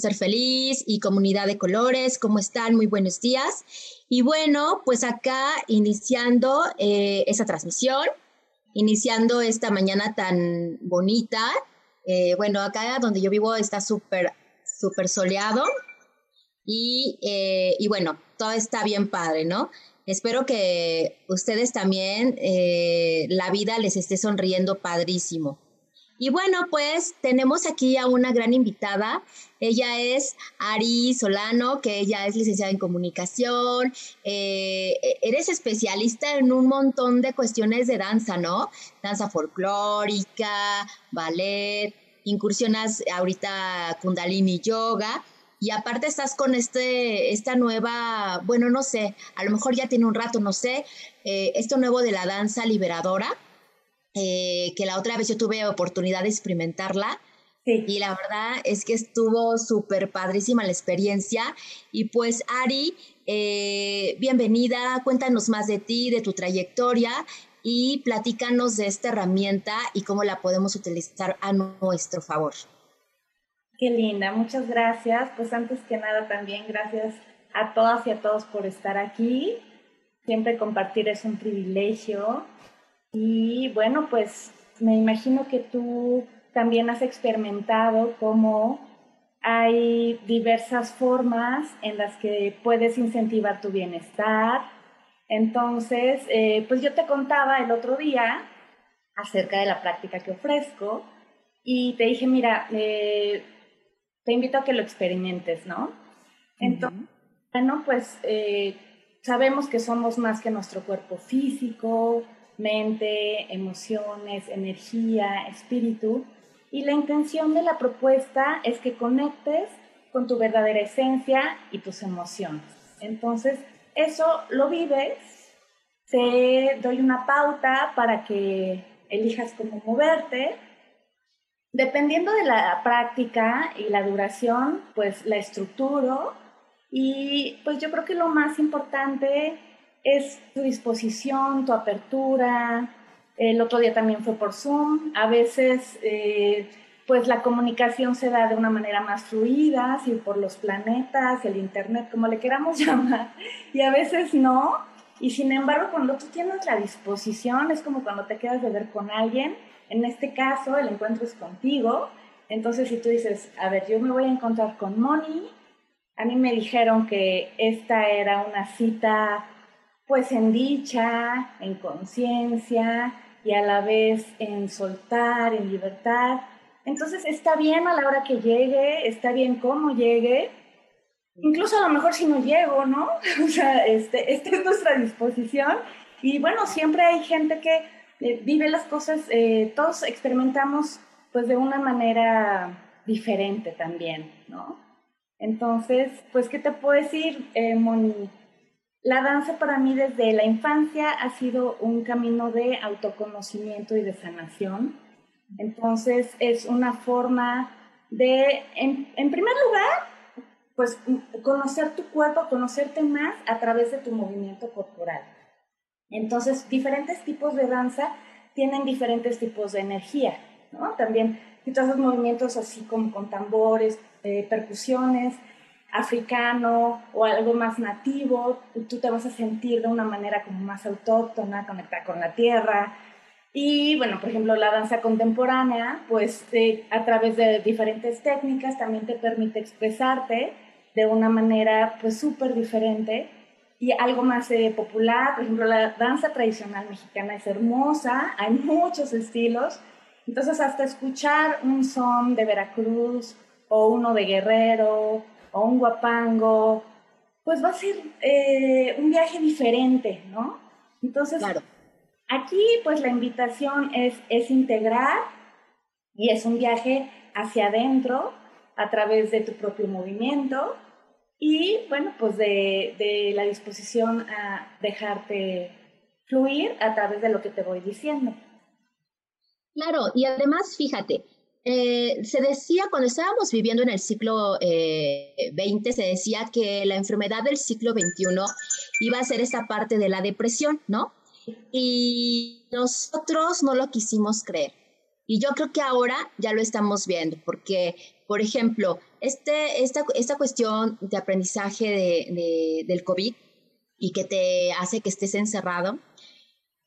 Ser Feliz y Comunidad de Colores, ¿cómo están? Muy buenos días. Y bueno, pues acá iniciando eh, esa transmisión, iniciando esta mañana tan bonita. Eh, bueno, acá donde yo vivo está súper, súper soleado y, eh, y, bueno, todo está bien padre, ¿no? Espero que ustedes también la vida les esté sonriendo padrísimo. Y bueno, pues tenemos aquí a una gran invitada. Ella es Ari Solano, que ella es licenciada en comunicación. Eh, eres especialista en un montón de cuestiones de danza, ¿no? Danza folclórica, ballet, incursionas ahorita Kundalini Yoga. Y aparte estás con este, esta nueva, bueno, no sé, a lo mejor ya tiene un rato, no sé, eh, esto nuevo de la danza liberadora eh, que la otra vez yo tuve oportunidad de experimentarla. Y la verdad es que estuvo súper padrísima la experiencia. Y pues Ari, eh, bienvenida, cuéntanos más de ti, de tu trayectoria y platícanos de esta herramienta y cómo la podemos utilizar a nuestro favor. Qué linda, muchas gracias. Pues antes que nada también gracias a todas y a todos por estar aquí. Siempre compartir es un privilegio y bueno, pues me imagino que tú también has experimentado cómo hay diversas formas en las que puedes incentivar tu bienestar. Entonces, eh, pues yo te contaba el otro día acerca de la práctica que ofrezco y te dije, mira, eh, te invito a que lo experimentes, ¿no? Entonces, bueno, pues eh, sabemos que somos más que nuestro cuerpo físico, mente, emociones, energía, espíritu. Y la intención de la propuesta es que conectes con tu verdadera esencia y tus emociones. Entonces, eso lo vives, te doy una pauta para que elijas cómo moverte. Dependiendo de la práctica y la duración, pues la estructuro. Y pues yo creo que lo más importante es tu disposición, tu apertura. El otro día también fue por Zoom. A veces, eh, pues la comunicación se da de una manera más fluida, si por los planetas, el Internet, como le queramos llamar, y a veces no. Y sin embargo, cuando tú tienes la disposición, es como cuando te quedas de ver con alguien. En este caso, el encuentro es contigo. Entonces, si tú dices, a ver, yo me voy a encontrar con Moni, a mí me dijeron que esta era una cita pues en dicha, en conciencia y a la vez en soltar, en libertad. Entonces está bien a la hora que llegue, está bien cómo llegue, incluso a lo mejor si no llego, ¿no? O sea, este, esta es nuestra disposición. Y bueno, siempre hay gente que eh, vive las cosas, eh, todos experimentamos pues de una manera diferente también, ¿no? Entonces, pues, ¿qué te puedo decir, eh, Moni? La danza para mí desde la infancia ha sido un camino de autoconocimiento y de sanación. Entonces es una forma de, en, primer lugar, pues conocer tu cuerpo, conocerte más a través de tu movimiento corporal. Entonces, diferentes tipos de danza tienen diferentes tipos de energía, ¿no? También, si tú haces movimientos así como con tambores, eh, percusiones, africano o algo más nativo, tú te vas a sentir de una manera como más autóctona, conectada con la tierra. Y bueno, por ejemplo, la danza contemporánea, pues a través de diferentes técnicas también te permite expresarte de una manera pues súper diferente y algo más eh, popular. Por ejemplo, la danza tradicional mexicana es hermosa, hay muchos estilos Entonces, hasta escuchar un son de Veracruz o uno de Guerrero o un guapango, pues va a ser eh, un viaje diferente, ¿no? Entonces, aquí pues la invitación es, es integrar y es un viaje hacia adentro a través de tu propio movimiento y bueno, pues de, de la disposición a dejarte fluir a través de lo que te voy diciendo. Claro, y además, fíjate, eh, se decía cuando estábamos viviendo en el siglo XX, eh, se decía que la enfermedad del siglo XXI iba a ser esa parte de la depresión, ¿no? Y nosotros no lo quisimos creer. Y yo creo que ahora ya lo estamos viendo, porque, por ejemplo, este, esta, esta cuestión de aprendizaje de, del COVID y que te hace que estés encerrado,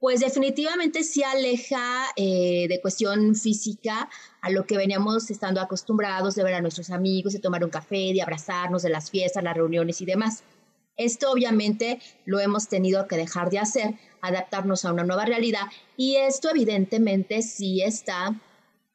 pues definitivamente sí aleja eh, de cuestión física a lo que veníamos estando acostumbrados de ver a nuestros amigos, de tomar un café, de abrazarnos, de las fiestas, las reuniones y demás. Esto obviamente lo hemos tenido que dejar de hacer, adaptarnos a una nueva realidad y esto evidentemente sí está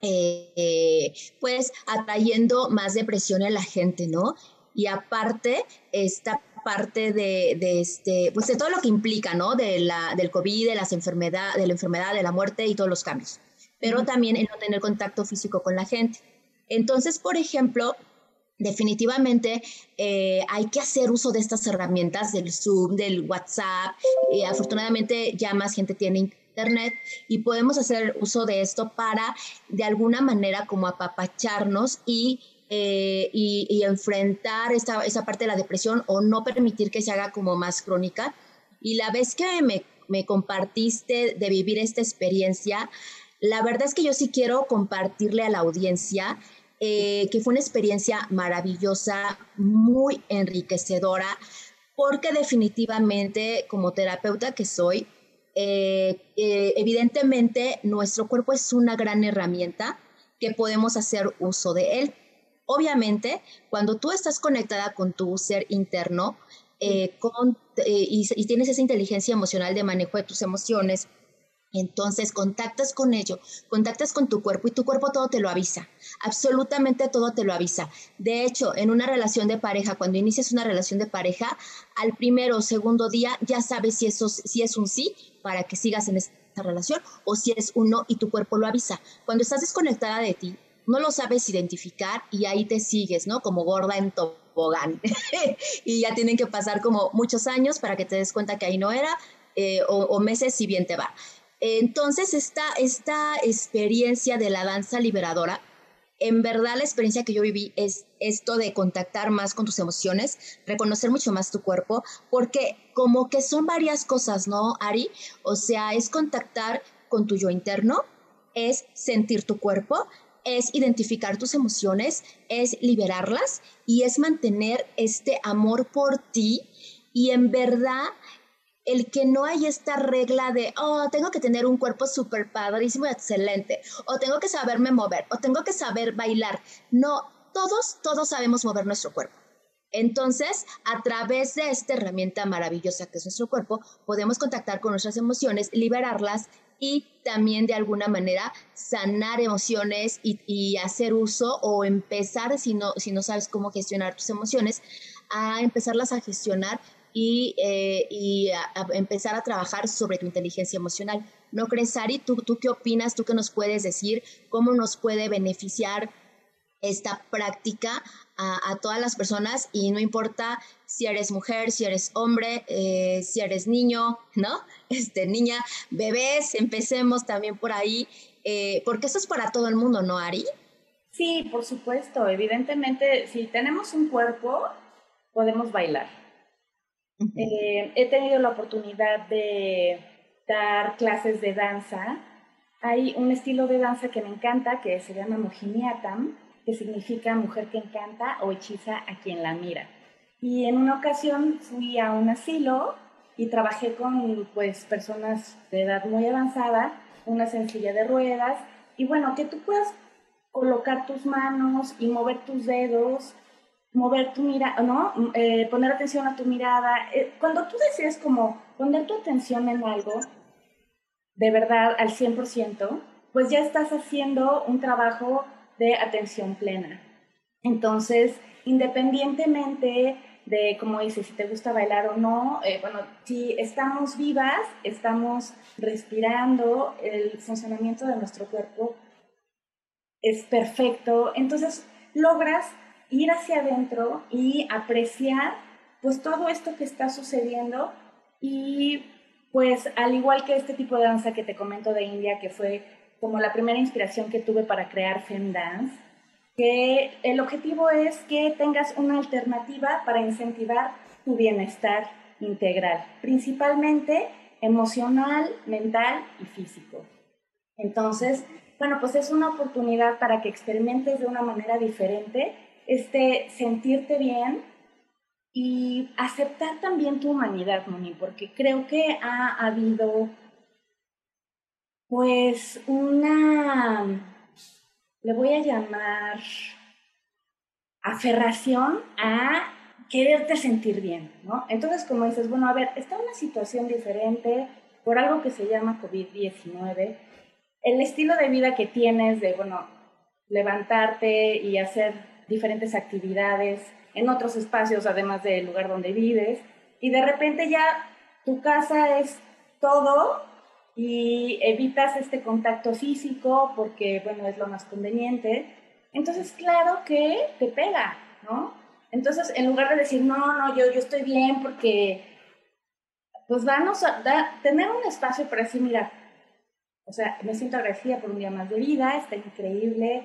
eh, pues atrayendo más depresión a la gente, ¿no? Y aparte, esta parte de, de, este, pues de todo lo que implica, ¿no? De la, del COVID, de, las enfermedad, de la enfermedad, de la muerte y todos los cambios. Pero también el no tener contacto físico con la gente. Entonces, por ejemplo, definitivamente eh, hay que hacer uso de estas herramientas del Zoom, del WhatsApp. y afortunadamente ya más gente tiene internet y podemos hacer uso de esto para de alguna manera como apapacharnos y eh, y, enfrentar esta, esa parte de la depresión o no permitir que se haga como más crónica. Y la vez que me, me compartiste de vivir esta experiencia, la verdad es que yo sí quiero compartirle a la audiencia eh, que fue una experiencia maravillosa, muy enriquecedora, porque definitivamente como terapeuta que soy, eh, evidentemente nuestro cuerpo es una gran herramienta que podemos hacer uso de él. Obviamente, cuando tú estás conectada con tu ser interno eh, eh, y, tienes esa inteligencia emocional de manejo de tus emociones, entonces contactas con ello, contactas con tu cuerpo y tu cuerpo todo te lo avisa, absolutamente todo te lo avisa. De hecho, en una relación de pareja, cuando inicias una relación de pareja, al primero o segundo día ya sabes si, eso, si es un sí para que sigas en esa relación o si es un no y tu cuerpo lo avisa. Cuando estás desconectada de ti, no lo sabes identificar y ahí te sigues, ¿no? Como gorda en tobogán. y ya tienen que pasar como muchos años para que te des cuenta que ahí no era, eh, o, meses si bien te va. Entonces, esta, esta experiencia de la danza liberadora, en verdad la experiencia que yo viví es esto de contactar más con tus emociones, reconocer mucho más tu cuerpo, porque como que son varias cosas, ¿no, Ari? O sea, es contactar con tu yo interno, es sentir tu cuerpo es identificar tus emociones, es liberarlas y es mantener este amor por ti y en verdad el que no hay esta regla de, oh, tengo que tener un cuerpo súper padrísimo y excelente, o tengo que saberme mover, o tengo que saber bailar. No, todos, todos sabemos mover nuestro cuerpo. Entonces, a través de esta herramienta maravillosa que es nuestro cuerpo, podemos contactar con nuestras emociones, liberarlas y también de alguna manera sanar emociones y, hacer uso o empezar, si no, si no sabes cómo gestionar tus emociones, a empezarlas a gestionar y, eh, a, empezar a trabajar sobre tu inteligencia emocional. ¿No crees, Ari? ¿Tú, ¿Tú qué opinas? ¿Tú qué nos puedes decir? ¿Cómo nos puede beneficiar esta práctica a, todas las personas y no importa si eres mujer, si eres hombre, eh, si eres niño, ¿no? Este, niña, bebés, empecemos también por ahí, eh, porque eso es para todo el mundo, ¿no, Ari? Sí, por supuesto. Evidentemente, si tenemos un cuerpo, podemos bailar. Eh, he tenido la oportunidad de dar clases de danza. Hay un estilo de danza que me encanta que se llama Mojiniatam que significa mujer que encanta o hechiza a quien la mira. Y en una ocasión fui a un asilo y trabajé con pues personas de edad muy avanzada, una sencilla de ruedas y bueno, que tú puedas colocar tus manos y mover tus dedos, mover tu mirada, ¿no? Eh, poner atención a tu mirada. Eh, cuando tú decides como poner tu atención en algo, de verdad, al 100%, pues ya estás haciendo un trabajo de atención plena. Entonces, independientemente de, como dices, si te gusta bailar o no, eh, bueno, si estamos vivas, estamos respirando, el funcionamiento de nuestro cuerpo es perfecto, entonces logras ir hacia adentro y apreciar pues todo esto que está sucediendo y pues al igual que este tipo de danza que te comento de India, que fue como la primera inspiración que tuve para crear Dance, que el objetivo es que tengas una alternativa para incentivar tu bienestar integral, principalmente emocional, mental y físico. Entonces, bueno, pues es una oportunidad para que experimentes de una manera diferente, este, sentirte bien y aceptar también tu humanidad, Moni, porque creo que ha habido pues una, le voy a llamar aferración a quererte sentir bien, ¿no? Entonces, como dices, bueno, a ver, está una situación diferente por algo que se llama COVID-19, el estilo de vida que tienes de, bueno, levantarte y hacer diferentes actividades en otros espacios, además del lugar donde vives, y de repente ya tu casa es todo y evitas este contacto físico porque, bueno, es lo más conveniente. Entonces, claro que te pega, ¿no? Entonces, en lugar de decir, no, no, yo, yo estoy bien porque, pues vamos a tener un espacio para decir, mira, o sea, me siento agradecida por un día más de vida, está increíble,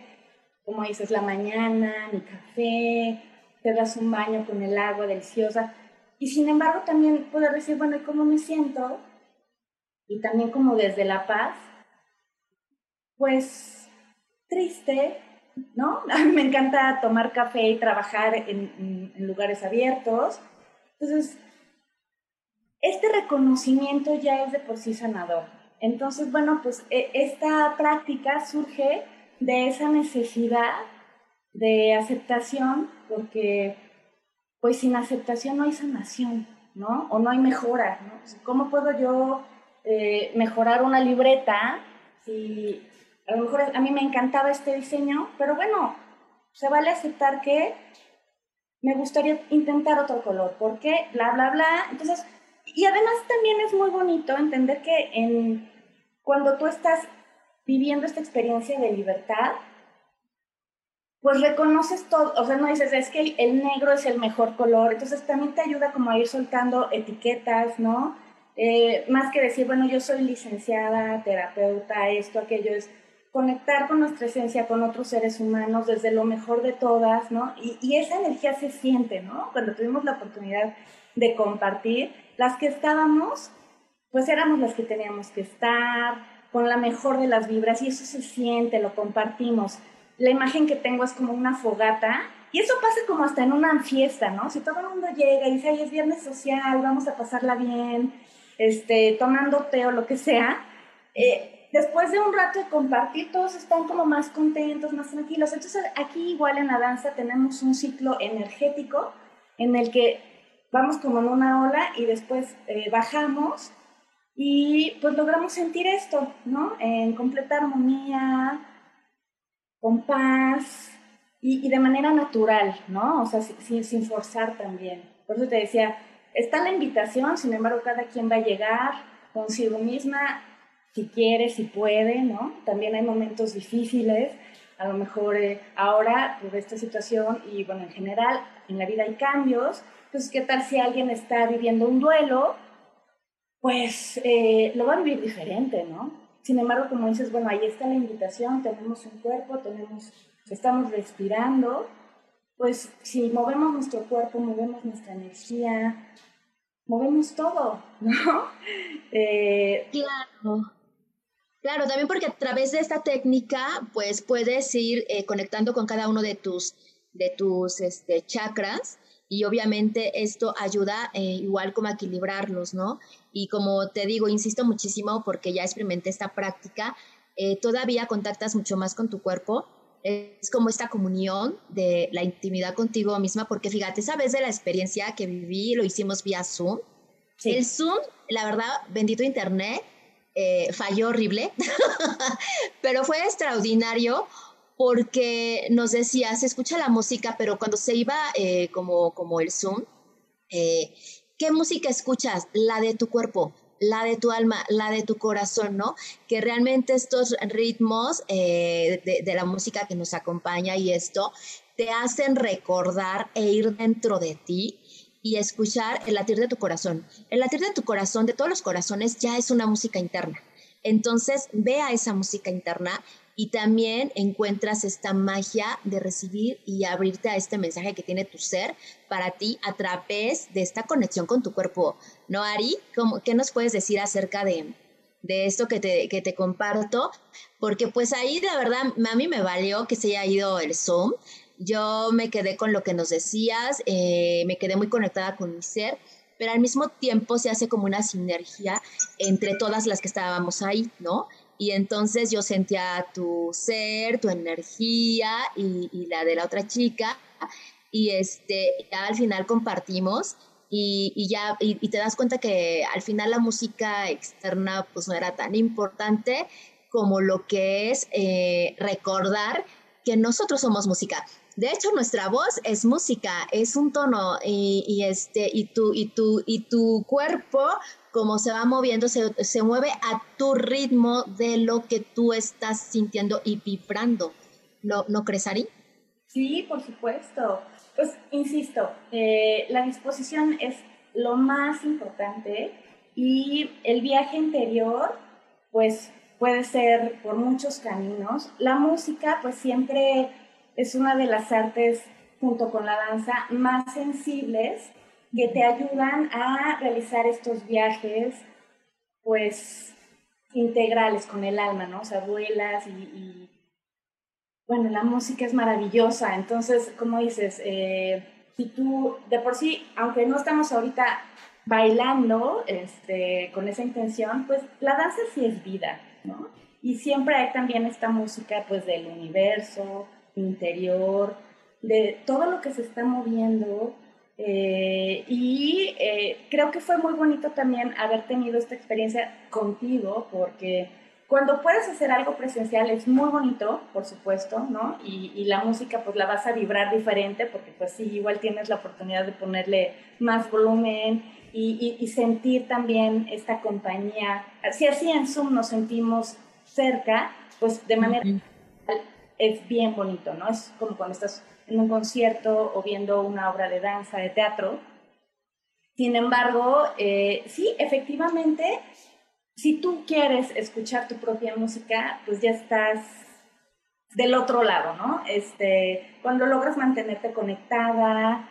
como dices, la mañana, mi café, te das un baño con el agua deliciosa. Y sin embargo, también poder decir, bueno, ¿y cómo me siento? Y también como desde la paz, pues triste, ¿no? A mí me encanta tomar café y trabajar en, lugares abiertos. Entonces, este reconocimiento ya es de por sí sanador. Entonces, bueno, pues e, esta práctica surge de esa necesidad de aceptación, porque pues sin aceptación no hay sanación, ¿no? O no hay mejora, ¿no? ¿Cómo puedo yo eh, mejorar una libreta, si a lo mejor a mí me encantaba este diseño, pero bueno, se vale aceptar que me gustaría intentar otro color, porque bla, bla, bla. Entonces, y además también es muy bonito entender que en, cuando tú estás viviendo esta experiencia de libertad, pues reconoces todo, o sea, no dices, es que el negro es el mejor color, entonces también te ayuda como a ir soltando etiquetas, ¿no? Eh, más que decir, bueno, yo soy licenciada, terapeuta, esto, aquello, es conectar con nuestra esencia, con otros seres humanos desde lo mejor de todas, ¿no? Y, y, esa energía se siente, ¿no? Cuando tuvimos la oportunidad de compartir, las que estábamos, pues éramos las que teníamos que estar, con la mejor de las vibras, y eso se siente, lo compartimos. La imagen que tengo es como una fogata, y eso pasa como hasta en una fiesta, ¿no? Si todo el mundo llega y dice, ay, es viernes social, vamos a pasarla bien, este, tomando té o lo que sea, eh, después de un rato de compartir, todos están como más contentos, más tranquilos. Entonces aquí igual en la danza tenemos un ciclo energético en el que vamos como en una ola y después eh, bajamos y pues logramos sentir esto, ¿no? En completa armonía, con paz y, de manera natural, ¿no? O sea, sin, sin forzar también. Por eso te decía, está la invitación, sin embargo, cada quien va a llegar consigo misma, si quiere, si puede, ¿no? También hay momentos difíciles, a lo mejor eh, ahora por esta situación y bueno, en general en la vida hay cambios, entonces, ¿qué tal si alguien está viviendo un duelo? Pues eh, lo va a vivir diferente, ¿no? Sin embargo, como dices, bueno, ahí está la invitación, tenemos un cuerpo, tenemos, estamos respirando, pues si movemos nuestro cuerpo, movemos nuestra energía, movemos todo, ¿no? Eh, claro. Claro, también porque a través de esta técnica, pues puedes ir eh, conectando con cada uno de tus, de tus este, chakras y obviamente esto ayuda eh, igual como a equilibrarlos, ¿no? Y como te digo, insisto muchísimo porque ya experimenté esta práctica, todavía contactas mucho más con tu cuerpo es como esta comunión de la intimidad contigo misma, porque fíjate, sabes de la experiencia que viví, lo hicimos vía Zoom. El Zoom, la verdad, bendito Internet, eh, falló horrible, pero fue extraordinario porque nos decía, se escucha la música, pero cuando se iba eh, como, como el Zoom, eh, ¿qué música escuchas? La de tu cuerpo, la de tu alma, la de tu corazón, ¿no? Que realmente estos ritmos de, de, la música que nos acompaña y esto te hacen recordar e ir dentro de ti y escuchar el latir de tu corazón. El latir de tu corazón, de todos los corazones, ya es una música interna. Entonces, ve a esa música interna y también encuentras esta magia de recibir y abrirte a este mensaje que tiene tu ser para ti a través de esta conexión con tu cuerpo. ¿No, Ari? ¿Cómo, ¿Qué nos puedes decir acerca de, de esto que te, que te comparto? Porque pues ahí de verdad a mí me valió que se haya ido el Zoom. Yo me quedé con lo que nos decías, eh, me quedé muy conectada con mi ser, pero al mismo tiempo se hace como una sinergia entre todas las que estábamos ahí, ¿no? Y entonces yo sentía tu ser, tu energía y, la de la otra chica, y este, ya al final compartimos y, ya y, te das cuenta que al final la música externa pues no era tan importante como lo que es eh, recordar que nosotros somos música. De hecho, nuestra voz es música, es un tono y, este y tu y tu y tu cuerpo como se va moviendo se, se, mueve a tu ritmo de lo que tú estás sintiendo y vibrando. ¿No, ¿no crees, Ari? Sí, por supuesto. Pues insisto, eh, la disposición es lo más importante y el viaje interior, pues puede ser por muchos caminos. La música, pues siempre es una de las artes, junto con la danza, más sensibles que te ayudan a realizar estos viajes, pues, integrales con el alma, ¿no? O sea, vuelas y, bueno, la música es maravillosa, entonces, como dices, eh, si tú, de por sí, aunque no estamos ahorita bailando este, con esa intención, pues la danza sí es vida, ¿no? Y siempre hay también esta música, pues, del universo, interior, de todo lo que se está moviendo. Eh, y eh, creo que fue muy bonito también haber tenido esta experiencia contigo, porque cuando puedes hacer algo presencial es muy bonito, por supuesto, ¿no? Y, la música pues la vas a vibrar diferente, porque pues sí, igual tienes la oportunidad de ponerle más volumen y, y sentir también esta compañía. Si así en Zoom nos sentimos cerca, pues de manera es bien bonito, ¿no? Es como cuando estás en un concierto o viendo una obra de danza, de teatro. Sin embargo, eh, sí, efectivamente, si tú quieres escuchar tu propia música, pues ya estás del otro lado, ¿no? Este, cuando logras mantenerte conectada,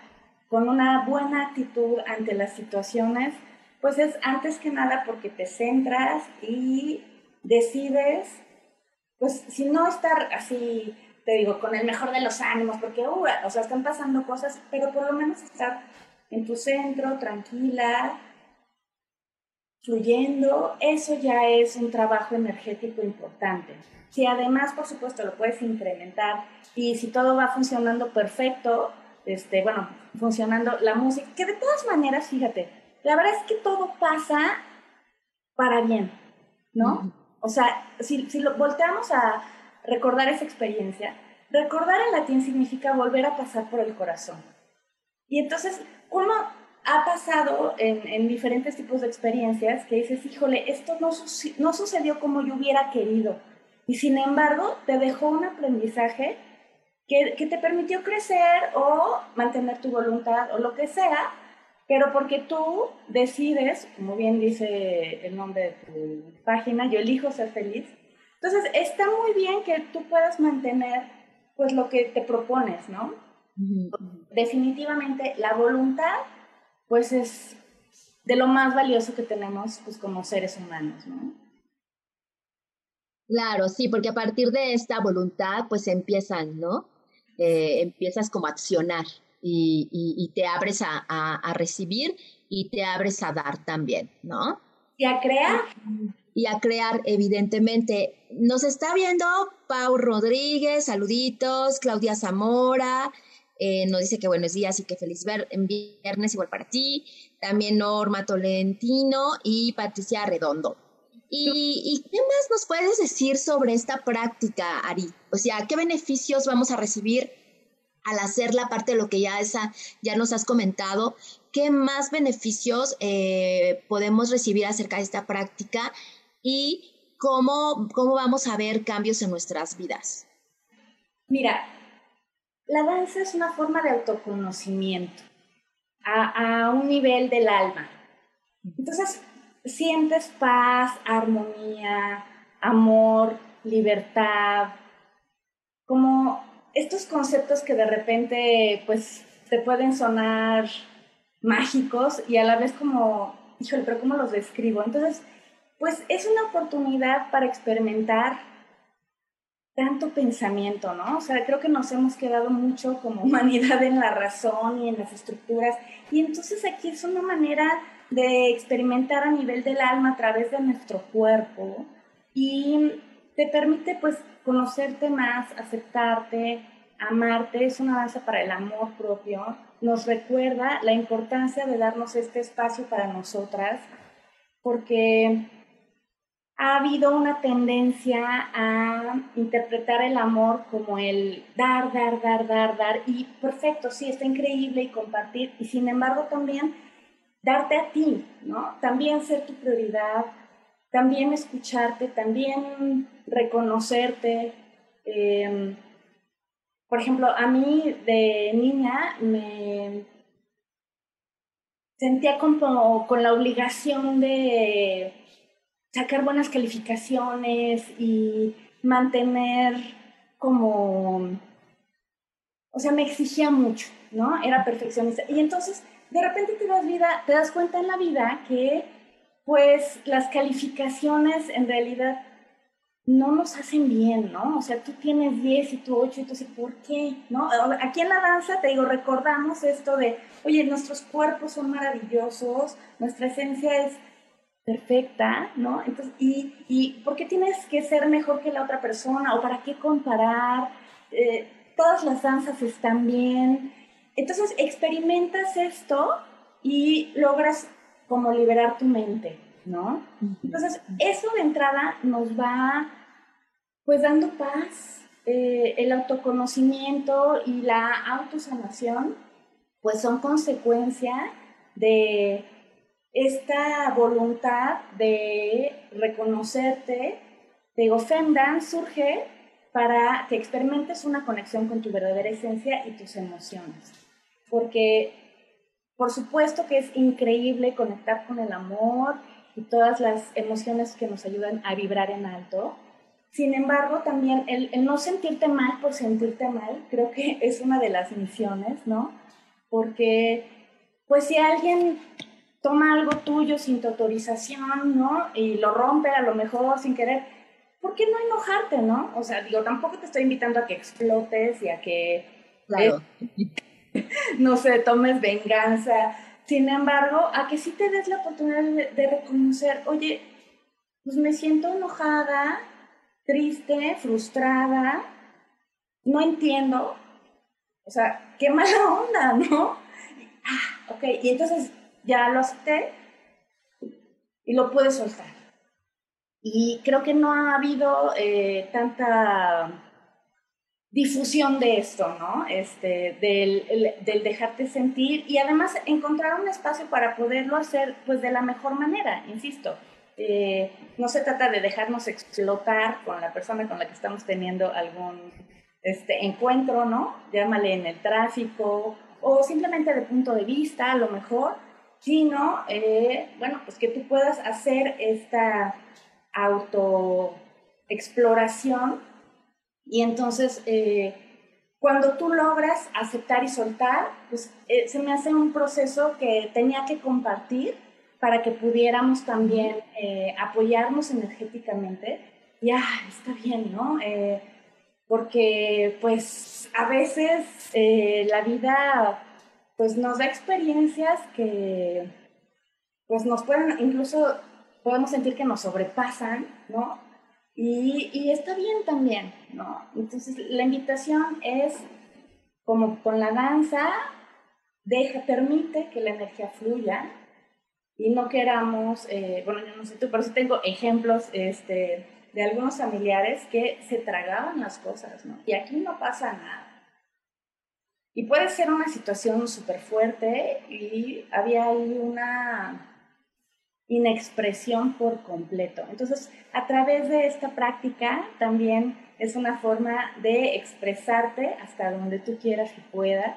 con una buena actitud ante las situaciones, pues es antes que nada porque te centras y decides pues si no estar así, te digo, con el mejor de los ánimos, porque, uh, o sea, están pasando cosas, pero por lo menos estar en tu centro, tranquila, fluyendo, eso ya es un trabajo energético importante. Si además, por supuesto, lo puedes incrementar y si todo va funcionando perfecto, este, bueno, funcionando la música, que de todas maneras, fíjate, la verdad es que todo pasa para bien, ¿no? O sea, si, si lo volteamos a recordar esa experiencia, recordar en latín significa volver a pasar por el corazón. Y entonces uno ha pasado en, en diferentes tipos de experiencias que dices, híjole, esto no, no sucedió como yo hubiera querido. Y sin embargo, te dejó un aprendizaje que, que te permitió crecer o mantener tu voluntad o lo que sea, pero porque tú decides, como bien dice el nombre de tu página, yo elijo ser feliz. Entonces, está muy bien que tú puedas mantener pues lo que te propones, ¿no? Definitivamente la voluntad pues es de lo más valioso que tenemos pues como seres humanos, ¿no? Claro, sí, porque a partir de esta voluntad pues empiezan, ¿no? Eh, empiezas como a accionar y, te abres a, recibir y te abres a dar también, ¿no? Y a crear. Y a crear, evidentemente. Nos está viendo Pau Rodríguez, saluditos, Claudia Zamora, eh, nos dice que buenos días y que feliz ver en viernes igual para ti. También Norma Tolentino y Patricia Redondo. ¿Y, qué más nos puedes decir sobre esta práctica, Ari? O sea, ¿qué beneficios vamos a recibir al hacer la parte de lo que ya, esa, ya nos has comentado? ¿Qué más beneficios eh, podemos recibir acerca de esta práctica? Y cómo, cómo vamos a ver cambios en nuestras vidas. Mira, la danza es una forma de autoconocimiento a, a un nivel del alma. Entonces, sientes paz, armonía, amor, libertad, como estos conceptos que de repente pues te pueden sonar mágicos y a la vez como, híjole, pero ¿cómo los describo? Entonces, pues es una oportunidad para experimentar tanto pensamiento, ¿no? O sea, creo que nos hemos quedado mucho como humanidad en la razón y en las estructuras. Y entonces aquí es una manera de experimentar a nivel del alma a través de nuestro cuerpo y te permite pues conocerte más, aceptarte, amarte, es una danza para el amor propio, nos recuerda la importancia de darnos este espacio para nosotras, porque ha habido una tendencia a interpretar el amor como el dar, dar, dar, dar, dar, y perfecto, sí, está increíble y compartir, y sin embargo también darte a ti, ¿no? También ser tu prioridad, también escucharte, también reconocerte. Em, por ejemplo, a mí de niña me sentía como con la obligación de sacar buenas calificaciones y mantener como, o sea, me exigía mucho, ¿no? Era perfeccionista. Y entonces de repente te das, vida, te das cuenta en la vida que pues las calificaciones en realidad no nos hacen bien, ¿no? O sea, tú tienes 10 y tú 8 y tú dices, ¿por qué? ¿No? Aquí en la danza, te digo, recordamos esto de, oye, nuestros cuerpos son maravillosos, nuestra esencia es perfecta, ¿no? Entonces, ¿y, y por qué tienes que ser mejor que la otra persona? ¿O para qué comparar? Eh, todas las danzas están bien, entonces experimentas esto y logras como liberar tu mente, ¿no? Entonces eso de entrada nos va pues dando paz, eh, el autoconocimiento y la autosanación pues son consecuencia de esta voluntad de reconocerte. Digo, Femdan surge para que experimentes una conexión con tu verdadera esencia y tus emociones porque por supuesto que es increíble conectar con el amor y todas las emociones que nos ayudan a vibrar en alto. Sin embargo, también el, no sentirte mal por sentirte mal, creo que es una de las misiones, ¿no? Porque, pues si alguien toma algo tuyo sin tu autorización, ¿no? Y lo rompe a lo mejor sin querer, ¿por qué no enojarte, no? O sea, digo, tampoco te estoy invitando a que explotes y a que... Claro. no sé, tomes venganza. Sin embargo, a que sí te des la oportunidad de, reconocer, oye, pues me siento enojada, triste, frustrada, no entiendo. O sea, qué mala onda, ¿no? Ah, ok, y entonces ya lo acepté y lo puedes soltar. Y creo que no ha habido eh, tanta difusión de esto, ¿no? Este, del, del, dejarte sentir y además encontrar un espacio para poderlo hacer pues de la mejor manera, insisto. Eh, no se trata de dejarnos explotar con la persona con la que estamos teniendo algún este, encuentro, ¿no? Llámale en el tráfico o simplemente de punto de vista, a lo mejor, sino, eh, bueno, pues que tú puedas hacer esta autoexploración y entonces, eh, cuando tú logras aceptar y soltar, pues eh, se me hace un proceso que tenía que compartir para que pudiéramos también eh, apoyarnos energéticamente. Ya, está bien, ¿no? porque pues a veces la vida pues nos da experiencias que pues nos pueden, incluso podemos sentir que nos sobrepasan, ¿no? Y, está bien también, ¿no? Entonces, la invitación es, como con la danza, deja, permite que la energía fluya, y no queramos, eh, bueno, yo no sé tú, pero sí tengo ejemplos este, de algunos familiares que se tragaban las cosas, ¿no? Y aquí no pasa nada. Y puede ser una situación súper fuerte y había ahí una inexpresión por completo. Entonces, a través de esta práctica también es una forma de expresarte hasta donde tú quieras y puedas.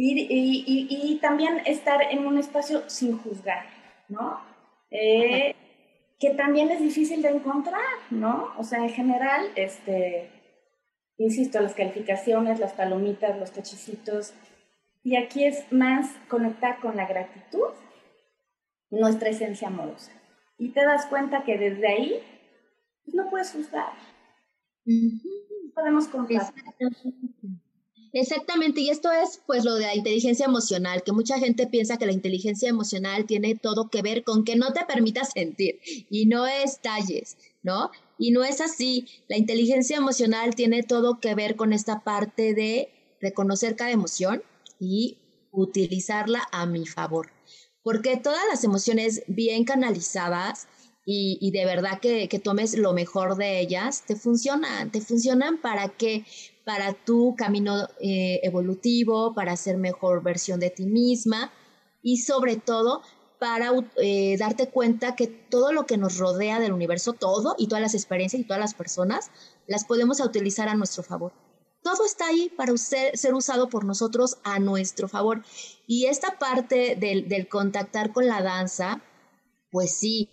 Y, también estar en un espacio sin juzgar, ¿no? Eh, que también es difícil de encontrar, ¿no? O sea, en general, este, insisto, las calificaciones, las palomitas, los tachicitos, y aquí es más conectar con la gratitud, nuestra esencia amorosa. Y te das cuenta que desde ahí pues, no puedes juzgar. Podemos contar. Exactamente, y esto es pues lo de la inteligencia emocional, que mucha gente piensa que la inteligencia emocional tiene todo que ver con que no te permitas sentir y no estalles, ¿no? Y no es así, la inteligencia emocional tiene todo que ver con esta parte de reconocer cada emoción y utilizarla a mi favor, porque todas las emociones bien canalizadas y, de verdad que, que, tomes lo mejor de ellas, te funcionan, te funcionan para que para tu camino eh, evolutivo, para ser mejor versión de ti misma y sobre todo para eh, darte cuenta que todo lo que nos rodea del universo, todo y todas las experiencias y todas las personas, las podemos utilizar a nuestro favor. Todo está ahí para ser usado por nosotros a nuestro favor. Y esta parte del, del contactar con la danza, pues sí,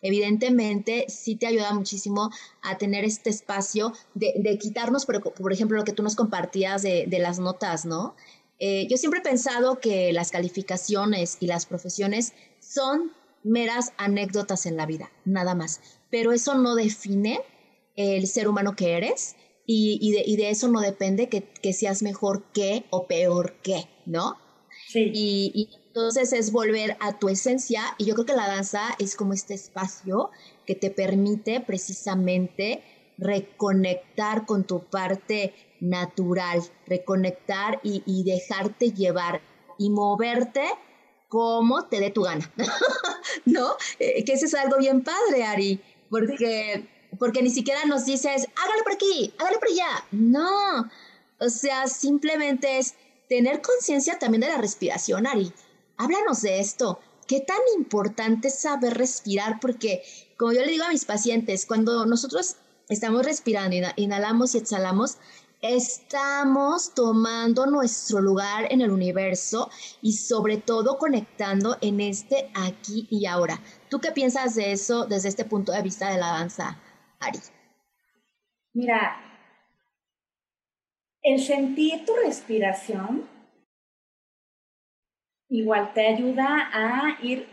evidentemente sí te ayuda muchísimo a tener este espacio de, quitarnos, por, por, ejemplo, lo que tú nos compartías de, las notas, ¿no? Eh, yo siempre he pensado que las calificaciones y las profesiones son meras anécdotas en la vida, nada más. Pero eso no define el ser humano que eres y, de, eso no depende que, seas mejor que o peor que, ¿no? Sí. y entonces es volver a tu esencia y yo creo que la danza es como este espacio que te permite precisamente reconectar con tu parte natural, reconectar y, dejarte llevar y moverte como te dé tu gana, ¿no? Eh, que eso es algo bien padre, Ari, porque, porque ni siquiera nos dices, hágalo por aquí, hágalo por allá, no, o sea, simplemente es tener conciencia también de la respiración, Ari. Háblanos de esto. ¿Qué tan importante es saber respirar? Porque, como yo le digo a mis pacientes, cuando nosotros estamos respirando, inhalamos y exhalamos, estamos tomando nuestro lugar en el universo y sobre todo conectando en este aquí y ahora. ¿Tú qué piensas de eso desde este punto de vista de la danza, Ari? Mira, el sentir tu respiración igual te ayuda a ir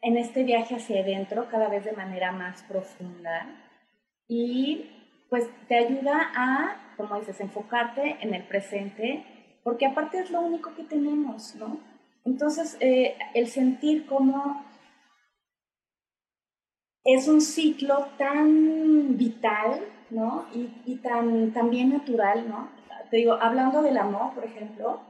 en este viaje hacia adentro cada vez de manera más profunda y pues te ayuda a, como dices, enfocarte en el presente, porque aparte es lo único que tenemos, ¿no? Entonces, eh, el sentir como es un ciclo tan vital, ¿no? Y, y tan, tan natural, ¿no? Te digo, hablando del amor, por ejemplo,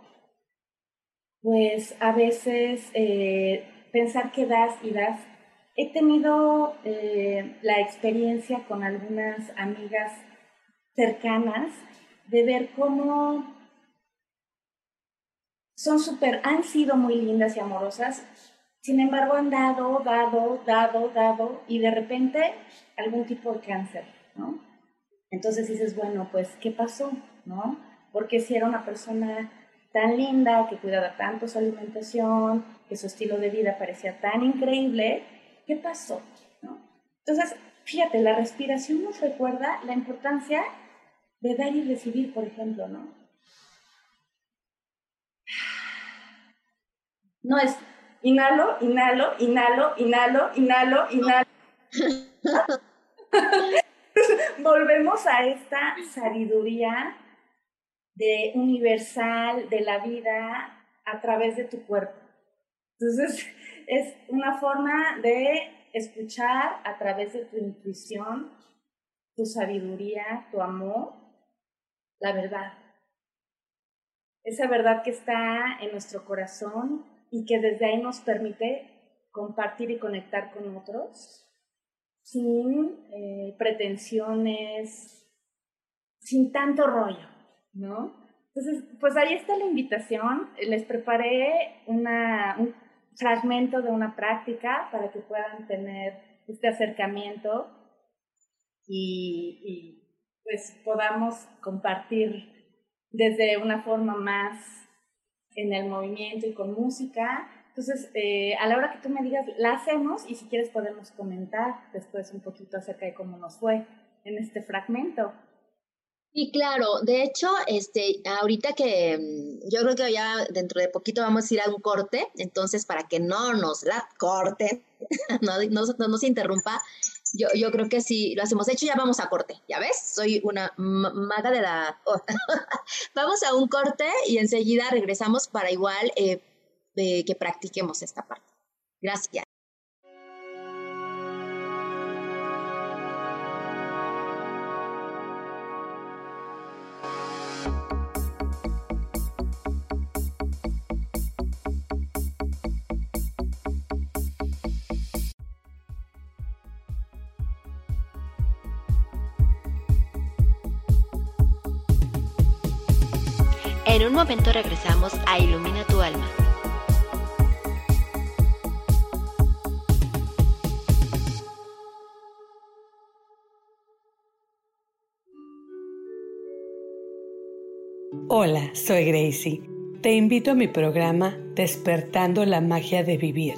pues a veces eh, pensar que das y das. He tenido eh, la experiencia con algunas amigas cercanas de ver cómo son súper, han sido muy lindas y amorosas, sin embargo han dado, dado, dado, dado y de repente algún tipo de cáncer, ¿no? Entonces dices, bueno, pues, ¿qué pasó? ¿No? Porque si era una persona tan linda, que cuidaba tanto su alimentación, que su estilo de vida parecía tan increíble, ¿qué pasó? Entonces, fíjate, la respiración nos recuerda la importancia de dar y recibir, por ejemplo, ¿no? No es inhalo, inhalo, inhalo, inhalo, inhalo, inhalo. Volvemos a esta sabiduría de universal de la vida a través de tu cuerpo. Entonces, es una forma de escuchar a través de tu intuición, tu sabiduría, tu amor, la verdad. Esa verdad que está en nuestro corazón y que desde ahí nos permite compartir y conectar con otros sin eh, pretensiones, sin tanto rollo, ¿no? Entonces, pues ahí está la invitación. Les preparé una, un fragmento de una práctica para que puedan tener este acercamiento y, pues podamos compartir desde una forma más en el movimiento y con música. Entonces, eh, a la hora que tú me digas, la hacemos y si quieres podemos comentar después un poquito acerca de cómo nos fue en este fragmento. Y claro, de hecho, este, ahorita que mm, yo creo que ya dentro de poquito vamos a ir a un corte, entonces para que no nos la corten, no, no, se interrumpa, yo, yo creo que si lo hacemos. De hecho, ya vamos a corte, ¿ya ves? Soy una maga de la... vamos a un corte y enseguida regresamos para igual eh, que practiquemos esta parte. Gracias. En un momento regresamos a Ilumina tu alma. Hola, soy Gracie. Te invito a mi programa Despertando la Magia de Vivir.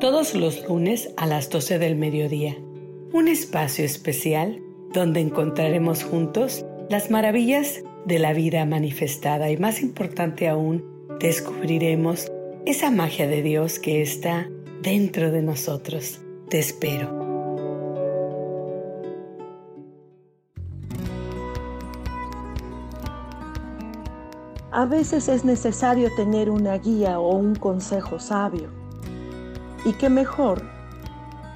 Todos los lunes a las 12 del mediodía. Un espacio especial donde encontraremos juntos las maravillas de la vida manifestada y más importante aún, descubriremos esa magia de Dios que está dentro de nosotros. Te espero. A veces es necesario tener una guía o un consejo sabio. Y qué mejor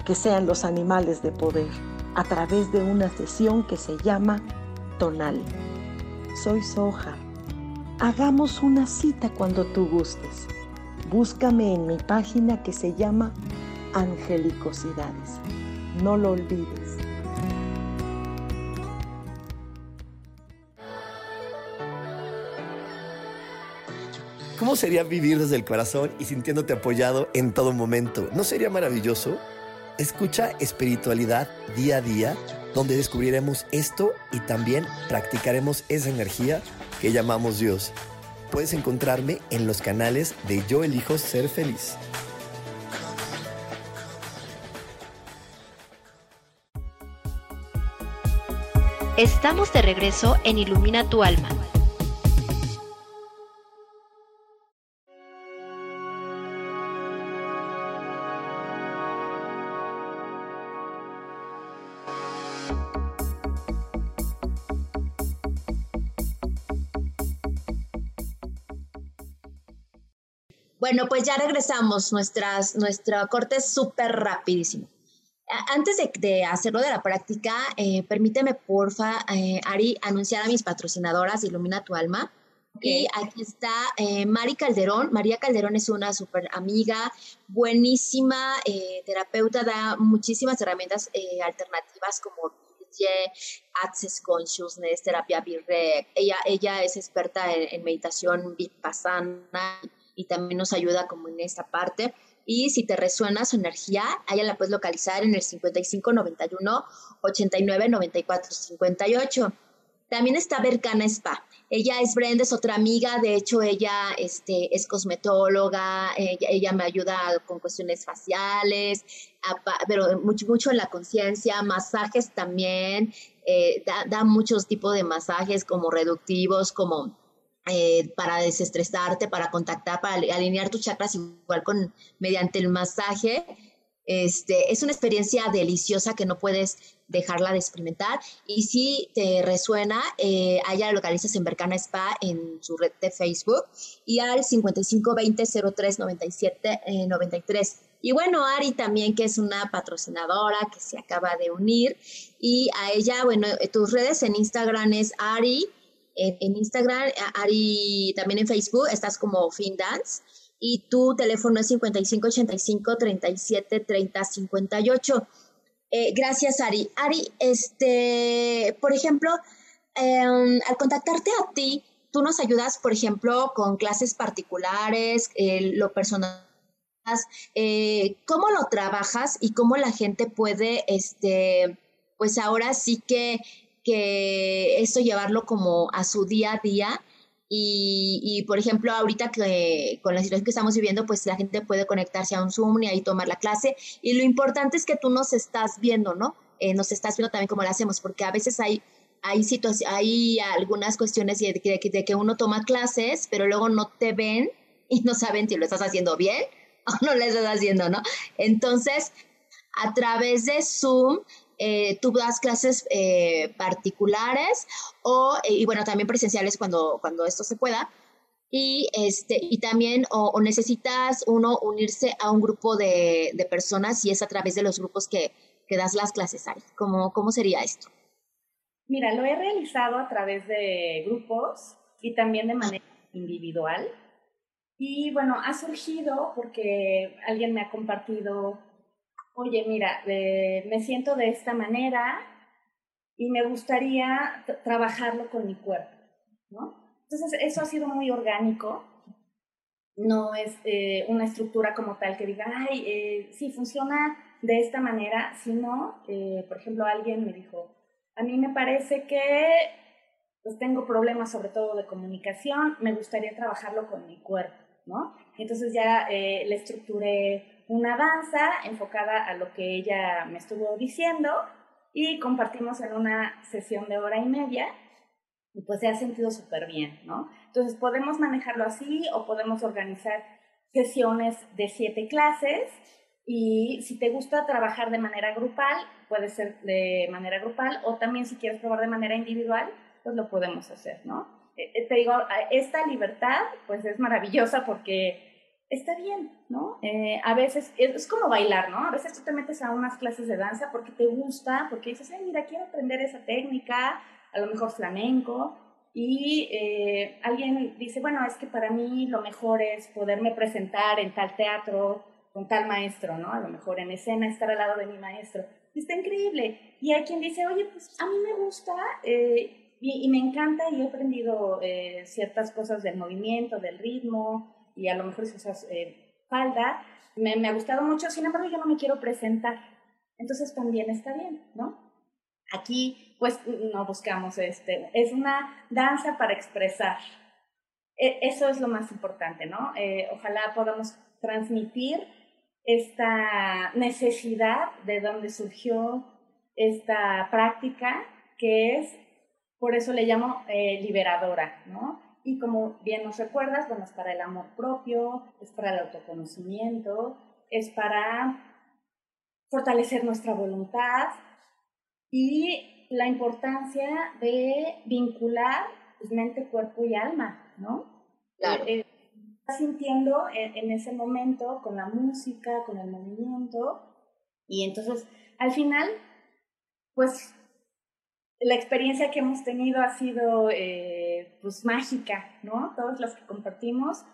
que sean los animales de poder a través de una sesión que se llama Tonal soy Soja. Hagamos una cita cuando tú gustes. Búscame en mi página que se llama Angelicosidades. No lo olvides. ¿Cómo sería vivir desde el corazón y sintiéndote apoyado en todo momento? ¿No sería maravilloso? Escucha espiritualidad día a día donde descubriremos esto y también practicaremos esa energía que llamamos Dios. Puedes encontrarme en los canales de Yo elijo ser feliz. Estamos de regreso en Ilumina tu alma. Bueno, pues ya regresamos. Nuestras, nuestro corte es súper rapidísimo. Antes de, hacerlo de la práctica, eh, permíteme, porfa, eh, Ari, anunciar a mis patrocinadoras Ilumina tu Alma. Y aquí está eh, Mari Calderón. María Calderón es una súper amiga, buenísima terapeuta, da muchísimas herramientas alternativas como Access Consciousness, terapia Birrec. Ella, ella es experta en, en meditación vipassana y también nos ayuda como en esta parte. Y si te resuena su energía, ella la puedes localizar en el 5591 89 94 58. También está Bercana Spa. Ella es Brenda, es otra amiga, de hecho ella este, es cosmetóloga, ella, me ayuda con cuestiones faciales, pero mucho, mucho en la conciencia, masajes también, eh, da, da muchos tipos de masajes como reductivos, como eh, para desestresarte, para contactar, para alinear tus chakras igual con mediante el masaje. Este, es una experiencia deliciosa que no puedes dejarla de experimentar. Y si te resuena, eh, allá localizas en Bercana Spa en su red de Facebook y al 5520 03 97 93. Y bueno, Ari también, que es una patrocinadora que se acaba de unir. Y a ella, bueno, tus redes en Instagram es Ari en, Instagram, Ari, también en Facebook, estás como FinDance. y tu teléfono es 5585 37 30 58. gracias, Ari. Ari, este, por ejemplo, em, al contactarte a ti, tú nos ayudas, por ejemplo, con clases particulares, lo personal. Eh, ¿Cómo lo trabajas y cómo la gente puede, este, pues ahora sí que, que esto llevarlo como a su día a día? Y, y, por ejemplo, ahorita que con la situación que estamos viviendo, pues la gente puede conectarse a un Zoom y ahí tomar la clase. Y lo importante es que tú nos estás viendo, ¿no? Eh, nos estás viendo también cómo lo hacemos, porque a veces hay hay, hay algunas cuestiones de que, de que uno toma clases, pero luego no te ven y no saben si lo estás haciendo bien o no lo estás haciendo, ¿no? Entonces, a través de Zoom, eh, tú das clases eh, particulares o, eh, y bueno, también presenciales cuando, cuando esto se pueda. Y, este, y también o, necesitas uno unirse a un grupo de, de, personas y es a través de los grupos que, que das las clases, Ari. ¿Cómo, ¿Cómo sería esto? Mira, lo he realizado a través de grupos y también de manera individual. Y bueno, ha surgido porque alguien me ha compartido, oye, mira, eh, me siento de esta manera y me gustaría trabajarlo con mi cuerpo, ¿no? Entonces, eso ha sido muy orgánico. No es eh, una estructura como tal que diga, ay, eh, sí, funciona de esta manera, sino, por ejemplo, alguien me dijo, a mí me parece que pues tengo problemas sobre todo de comunicación, me gustaría trabajarlo con mi cuerpo, ¿no? Entonces ya eh, le estructuré una danza enfocada a lo que ella me estuvo diciendo y compartimos en una sesión de hora y media y pues se ha sentido súper bien, ¿no? Entonces podemos manejarlo así o podemos organizar sesiones de siete clases y si te gusta trabajar de manera grupal, puede ser de manera grupal o también si quieres probar de manera individual, pues lo podemos hacer, ¿no? Eh, eh, te digo, esta libertad pues es maravillosa porque está bien, ¿no? Eh, a veces es, como bailar, ¿no? A veces tú te metes a unas clases de danza porque te gusta, porque dices, ay, mira, quiero aprender esa técnica, a lo mejor flamenco, y alguien dice, bueno, es que para mí lo mejor es poderme presentar en tal teatro con tal maestro, ¿no? A lo mejor en escena estar al lado de mi maestro. Está increíble. Y hay quien dice, oye, pues a mí me gusta eh, y, me encanta y he aprendido eh, ciertas cosas del movimiento, del ritmo y a lo mejor si usas eh, falda. Me, me ha gustado mucho, sin embargo yo no me quiero presentar. Entonces también está bien, ¿no? Aquí pues no buscamos este, es una danza para expresar. E, eso es lo más importante, ¿no? ojalá podamos transmitir esta necesidad de donde surgió esta práctica, que es, por eso le llamo eh, liberadora, ¿no? Y como bien nos recuerdas, bueno, es para el amor propio, es para el autoconocimiento, es para fortalecer nuestra voluntad y la importancia de vincular pues, mente, cuerpo y alma, ¿no? Claro. Eh, sintiendo en, ese momento con la música, con el movimiento. Y entonces, al final, pues la experiencia que hemos tenido ha sido eh, pues mágica, ¿no? Todos los que compartimos,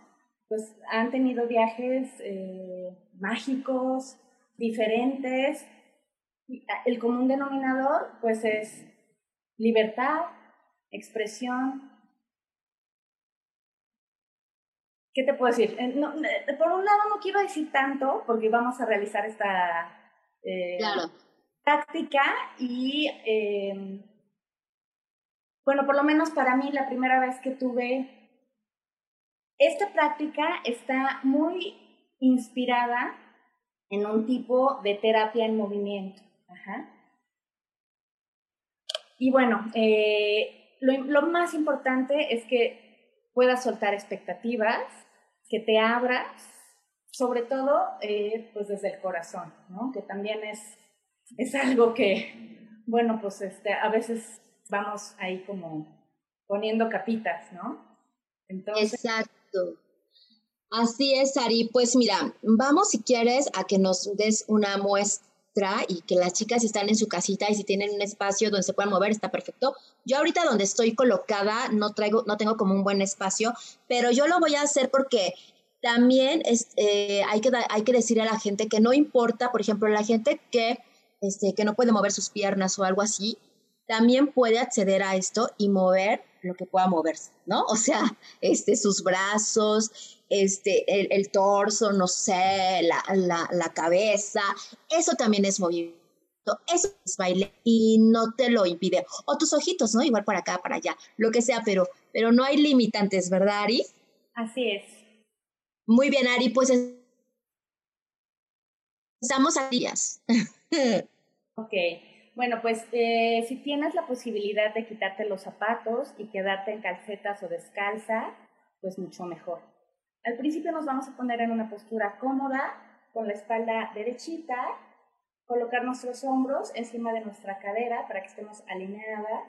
pues han tenido viajes eh, mágicos, diferentes. El común denominador, pues es libertad, expresión, ¿qué te puedo decir? Eh, por un lado no quiero decir tanto porque vamos a realizar esta eh, práctica y em, bueno, por lo menos para mí la primera vez que tuve esta práctica está muy inspirada en un tipo de terapia en movimiento. Y bueno, lo, lo más importante es que puedas soltar expectativas, que te abras, sobre todo eh, pues desde el corazón, ¿no? Que también es, es algo que, bueno, pues este, a veces vamos ahí como poniendo capitas, ¿no? Entonces... Exacto. Así es, Ari. Pues mira, vamos si quieres a que nos des una muestra y que las chicas están en su casita y si tienen un espacio donde se puedan mover, está perfecto. Yo ahorita donde estoy colocada no traigo, no tengo como un buen espacio, pero yo lo voy a hacer porque También es, eh, hay, que, hay que decirle a la gente que no importa, por ejemplo, la gente que, este, que no puede mover sus piernas o algo así, también puede acceder a esto y mover lo que pueda moverse, ¿no? O sea, este, sus brazos, este, el, el torso, no sé, la, la, la, cabeza, eso también es movimiento, eso es baile y no te lo impide. O tus ojitos, ¿no? Igual para acá, para allá, lo que sea, pero, pero no hay limitantes, ¿verdad, Ari? Así es. Muy bien, Ari, pues estamos a días. ok. Bueno, pues eh, si tienes la posibilidad de quitarte los zapatos y quedarte en calcetas o descalza, pues mucho mejor. Al principio nos vamos a poner en una postura cómoda, con la espalda derechita, colocar nuestros hombros encima de nuestra cadera para que estemos alineadas.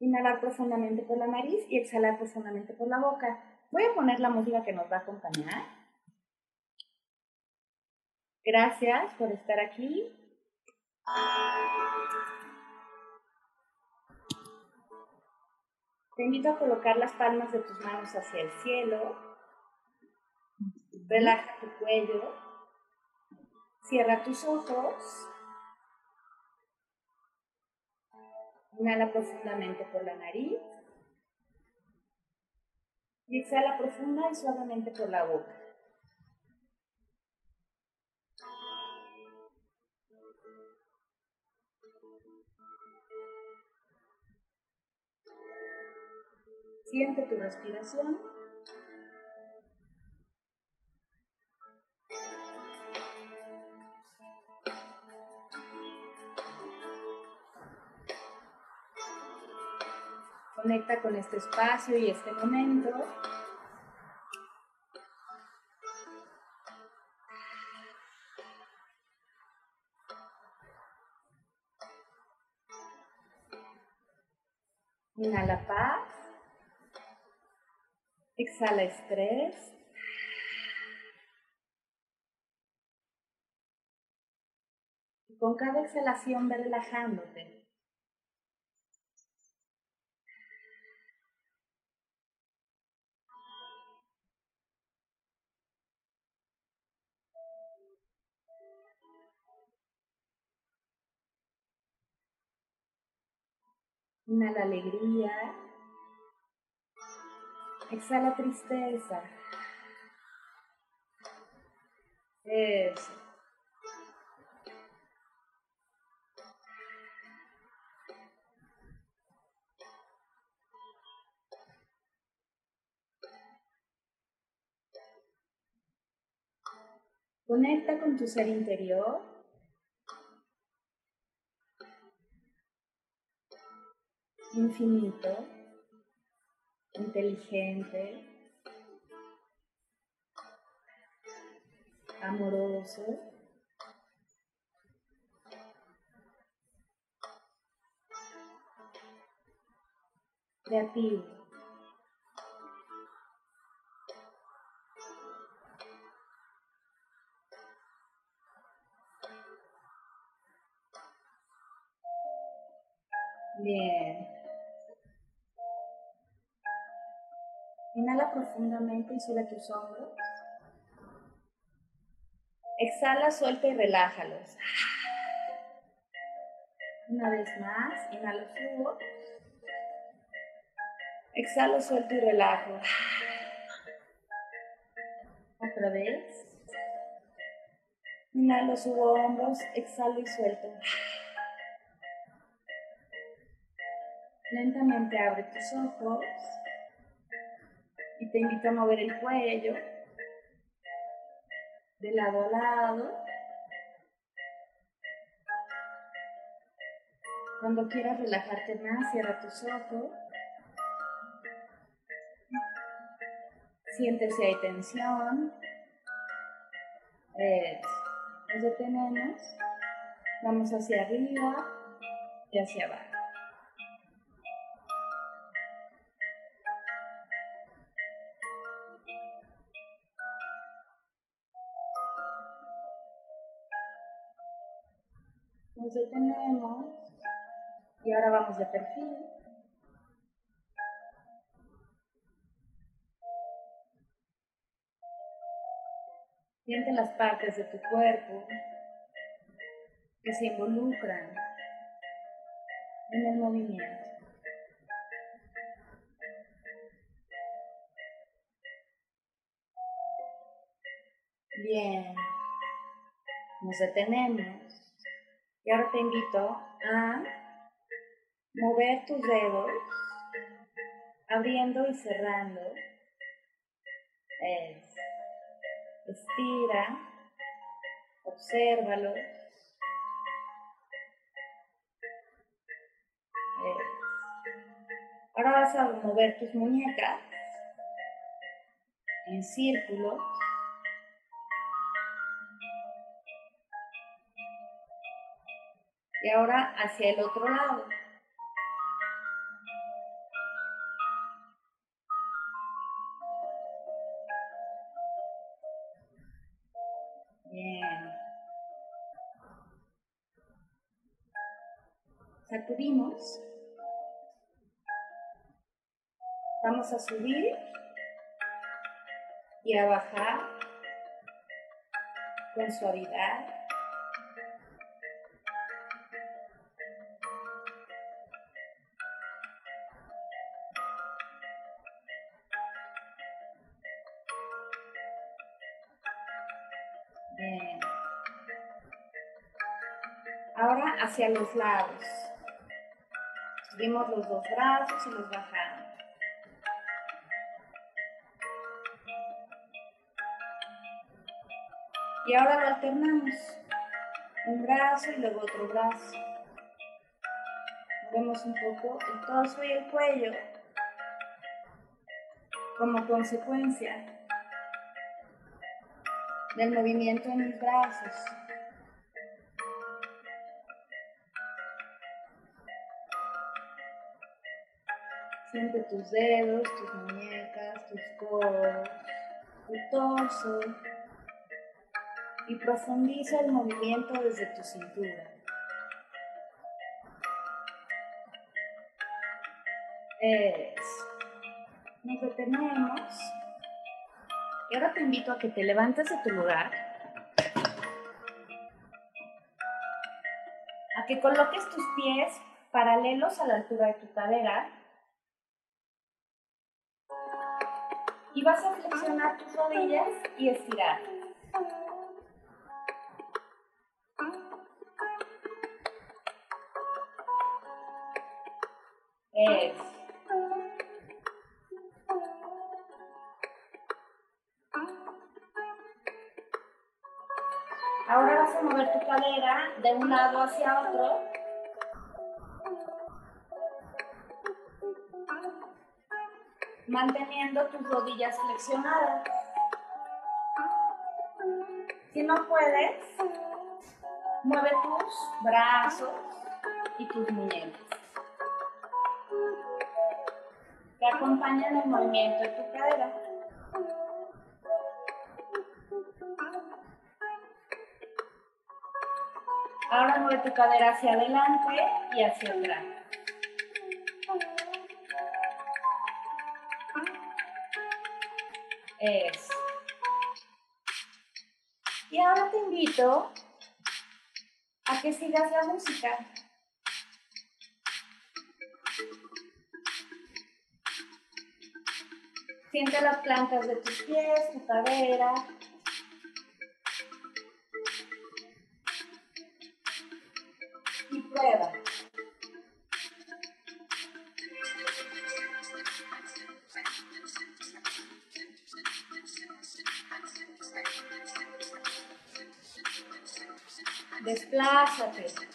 Inhalar profundamente por la nariz y exhalar profundamente por la boca. Voy a poner la música que nos va a acompañar. Gracias por estar aquí. Te invito a colocar las palmas de tus manos hacia el cielo. Relaja tu cuello. Cierra tus ojos. Inhala profundamente por la nariz. Y exhala profunda y suavemente por la boca. Siente tu respiración. Conecta con este espacio y este momento. Inhala paz. Exhala estrés. Y con cada exhalación ve relajándote. Inhala alegría. Exhala tristeza. Eso. Conecta con tu ser interior. Infinito inteligente, amoroso, creativo. Bien. Inhala profundamente y sube tus hombros. Exhala, suelta y relájalos. Una vez más, inhalo, subo. Exhalo, suelto y relajo. Otra vez. Inhalo, subo hombros, exhalo y suelto. Lentamente abre tus ojos y te invito a mover el cuello de lado a lado. Cuando quieras relajarte más, cierra tus ojos. Siente si hay tensión. Nos detenemos. Vamos hacia arriba y hacia abajo. Detenemos y ahora vamos de perfil. Siente las partes de tu cuerpo que se involucran en el movimiento. Bien, nos detenemos y ahora te invito a mover tus dedos, abriendo y cerrando. Es. Estira, obsérvalo. Ahora vas a mover tus muñecas en círculos. Y ahora hacia el otro lado. Bien. Sacudimos. Vamos a subir y a bajar con suavidad. Hacia los lados. Subimos los dos brazos y los bajamos. Y ahora lo alternamos. Un brazo y luego otro brazo. Movemos un poco el torso y el cuello como consecuencia del movimiento en mis brazos. Siente tus dedos, tus muñecas, tus codos, tu torso y profundiza el movimiento desde tu cintura. Es. Nos detenemos. Y ahora te invito a que te levantes de tu lugar. A que coloques tus pies paralelos a la altura de tu cadera. Vas a flexionar tus rodillas y estirar. Es. Ahora vas a mover tu cadera de un lado hacia otro. Manteniendo tus rodillas flexionadas. Si no puedes, mueve tus brazos y tus muñecas. que acompañan el movimiento de tu cadera. Ahora mueve tu cadera hacia adelante y hacia atrás. Eso. Y ahora te invito a que sigas la música. Siente las plantas de tus pies, tu cadera. Y prueba. Platypus.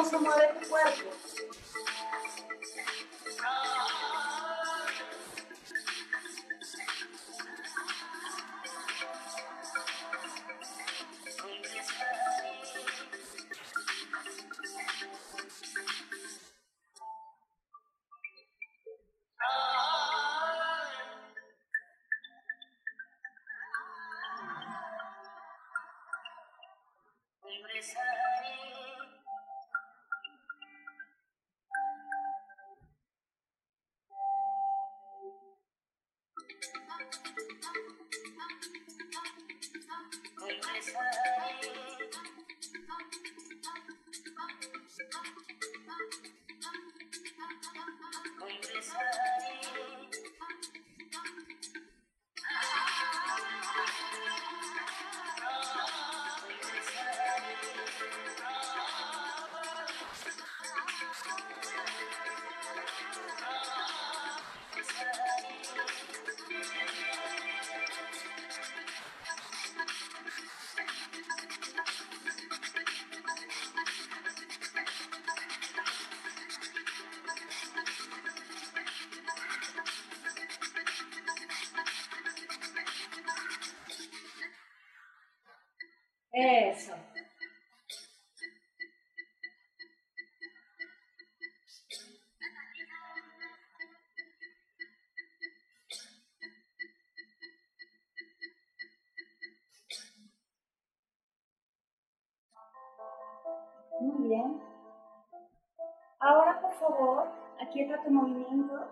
Cómo se mueve tu cuerpo. Aquieta tu movimiento.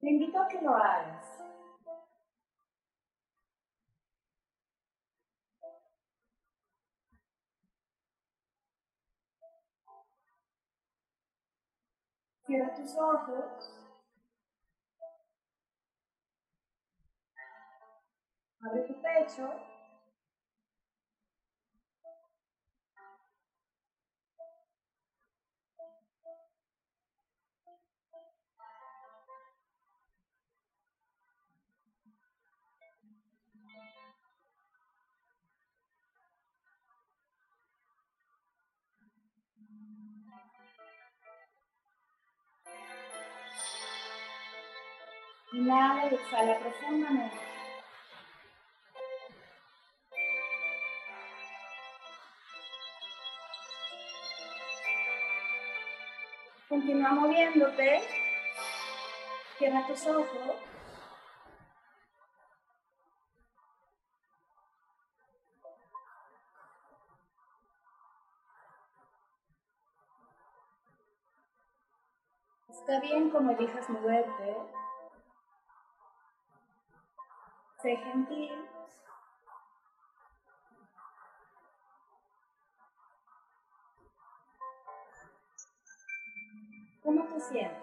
Te invito a que lo hagas. Cierra tus ojos. Abre tu pecho. Inhala y exhala profundamente. Continúa moviéndote. Cierra tus ojos. Está bien como elijas moverte. Sé gentil. ¿Cómo te sientes?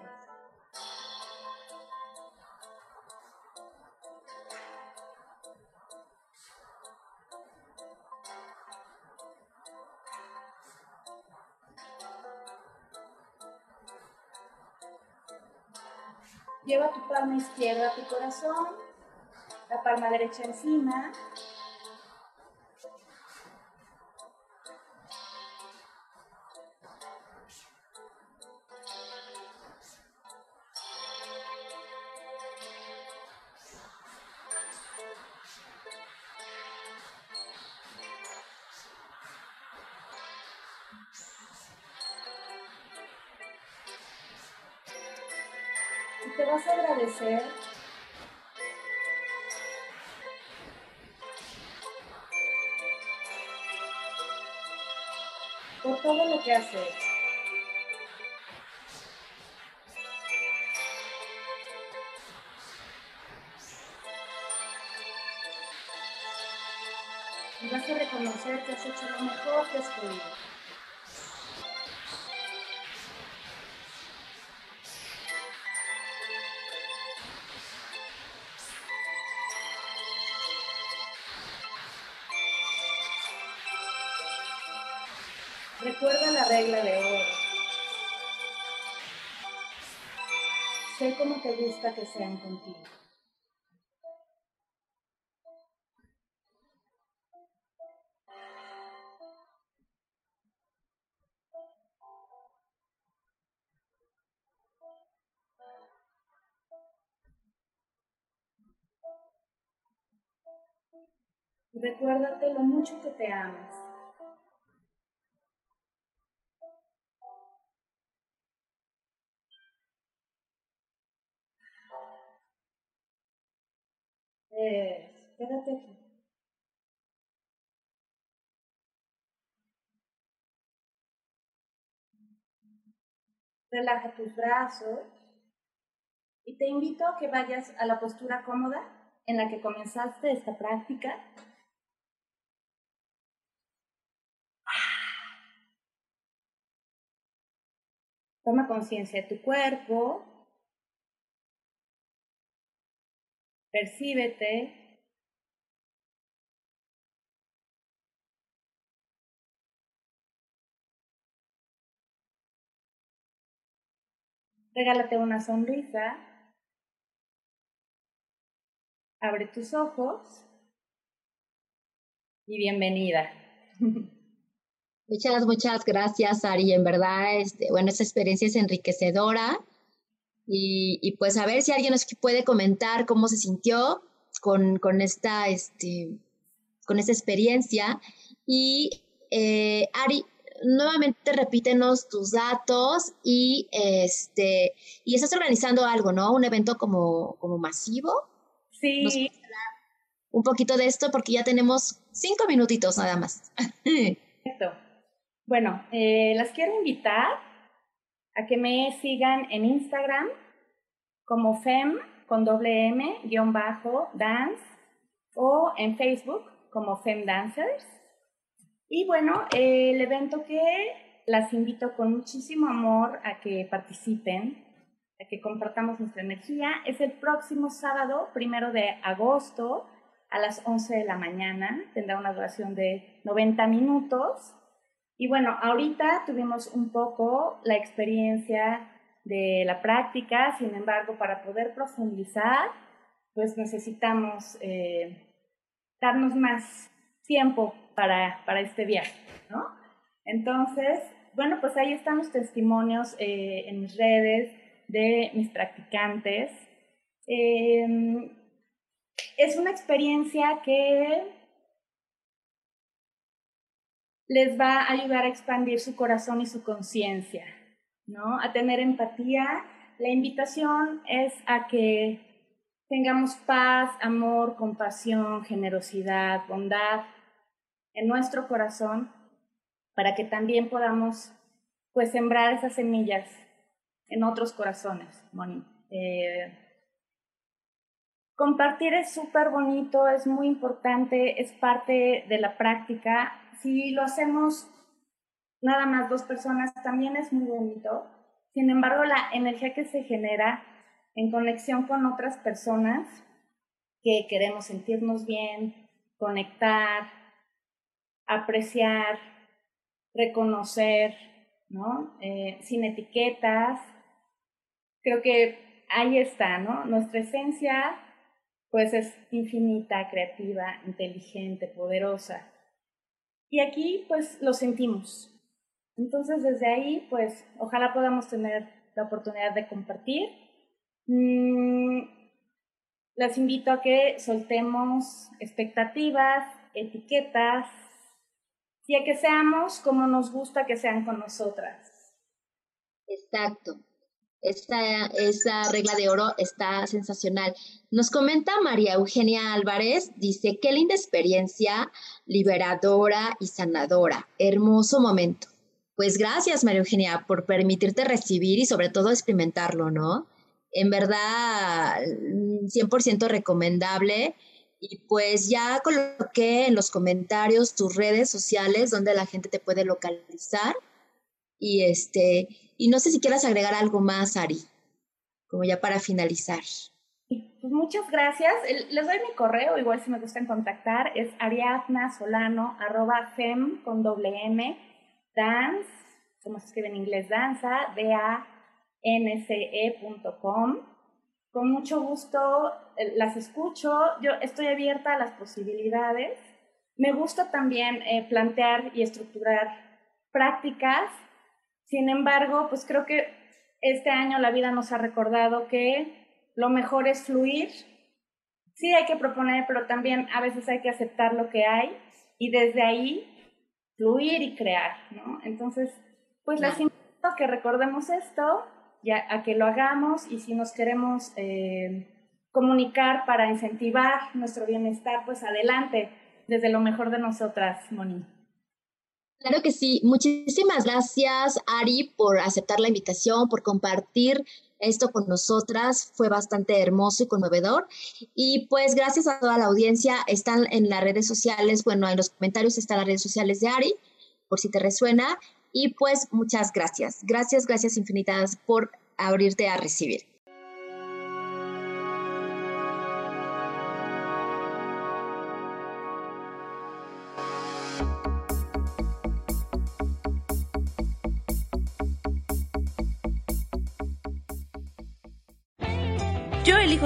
Lleva tu palma izquierda a tu corazón, la palma derecha encima. te vas a agradecer por todo lo que has hecho. Y vas a reconocer que has hecho lo mejor que has podido. Sean contigo. Recuérdate lo mucho que te amas. Eh, quédate aquí. Relaja tus brazos y te invito a que vayas a la postura cómoda en la que comenzaste esta práctica. Toma conciencia de tu cuerpo, Percíbete. Regálate una sonrisa. Abre tus ojos y bienvenida. Muchas, muchas gracias, Ari. En verdad, este, bueno, esta experiencia es enriquecedora. Y, pues a ver si alguien nos puede comentar cómo se sintió con, con esta, este, con esta experiencia. Y eh, Ari, nuevamente repítenos tus datos y este y estás organizando algo, ¿no? Un evento como, como masivo. Sí. un poquito de esto porque ya tenemos cinco minutitos nada más. Perfecto. Bueno, eh, las quiero invitar a que me sigan en Instagram como fem con doble m guion bajo dance o en Facebook como Fem Dancers. Y bueno, el evento que las invito con muchísimo amor a que participen, a que compartamos nuestra energía, es el próximo sábado, primero de agosto, a las 11 de la mañana. Tendrá una duración de 90 minutos y bueno, ahorita tuvimos un poco la experiencia de la práctica, sin embargo, para poder profundizar, pues necesitamos eh, darnos más tiempo para, para este viaje, ¿no? Entonces, bueno, pues ahí están los testimonios eh, en mis redes de mis practicantes. Em, es una experiencia que les va a ayudar a expandir su corazón y su conciencia, ¿no? A tener empatía. La invitación es a que tengamos paz, amor, compasión, generosidad, bondad en nuestro corazón para que también podamos pues sembrar esas semillas en otros corazones, Moni. Eh, compartir es súper bonito, es muy importante, es parte de la práctica si lo hacemos nada más dos personas, también es muy bonito. Sin embargo, la energía que se genera en conexión con otras personas que queremos sentirnos bien, conectar, apreciar, reconocer, ¿no? Eh, sin etiquetas. Creo que ahí está, ¿no? Nuestra esencia, pues es infinita, creativa, inteligente, poderosa. Y aquí pues lo sentimos. Entonces desde ahí pues ojalá podamos tener la oportunidad de compartir. Mm, las invito a que soltemos expectativas, etiquetas y a que seamos como nos gusta que sean con nosotras. Exacto. Esta, regla de oro está sensacional. Nos comenta María Eugenia Álvarez, dice, qué linda experiencia, liberadora y sanadora. Hermoso momento. Pues gracias, María Eugenia, por permitirte recibir y sobre todo experimentarlo, ¿no? En verdad, 100% recomendable. Y pues ya coloqué en los comentarios tus redes sociales donde la gente te puede localizar. Y este, y no sé si quieras agregar algo más, Ari, como ya para finalizar. Pues muchas gracias. Les doy mi correo, igual si me gustan contactar, es ariadnasolano, arroba fem con doble m, dance, como se escribe en inglés, danza, D-A-N-C-E.com. Con mucho gusto eh, las escucho, yo estoy abierta a las posibilidades. Me gusta también eh, plantear y estructurar prácticas. Sin embargo, pues creo que este año la vida nos ha recordado que lo mejor es fluir. Sí hay que proponer, pero también a veces hay que aceptar lo que hay y desde ahí fluir y crear, ¿no? Entonces, pues les invito a que recordemos esto, ya, a que lo hagamos y si nos queremos eh, comunicar para incentivar nuestro bienestar, pues adelante, desde lo mejor de nosotras, Moni. Claro que sí. Muchísimas gracias, Ari, por aceptar la invitación, por compartir esto con nosotras. Fue bastante hermoso y conmovedor. Y pues gracias a toda la audiencia. Están en las redes sociales, bueno, en los comentarios están las redes sociales de Ari, por si te resuena. Y pues muchas gracias. Gracias, gracias infinitas por abrirte a recibir.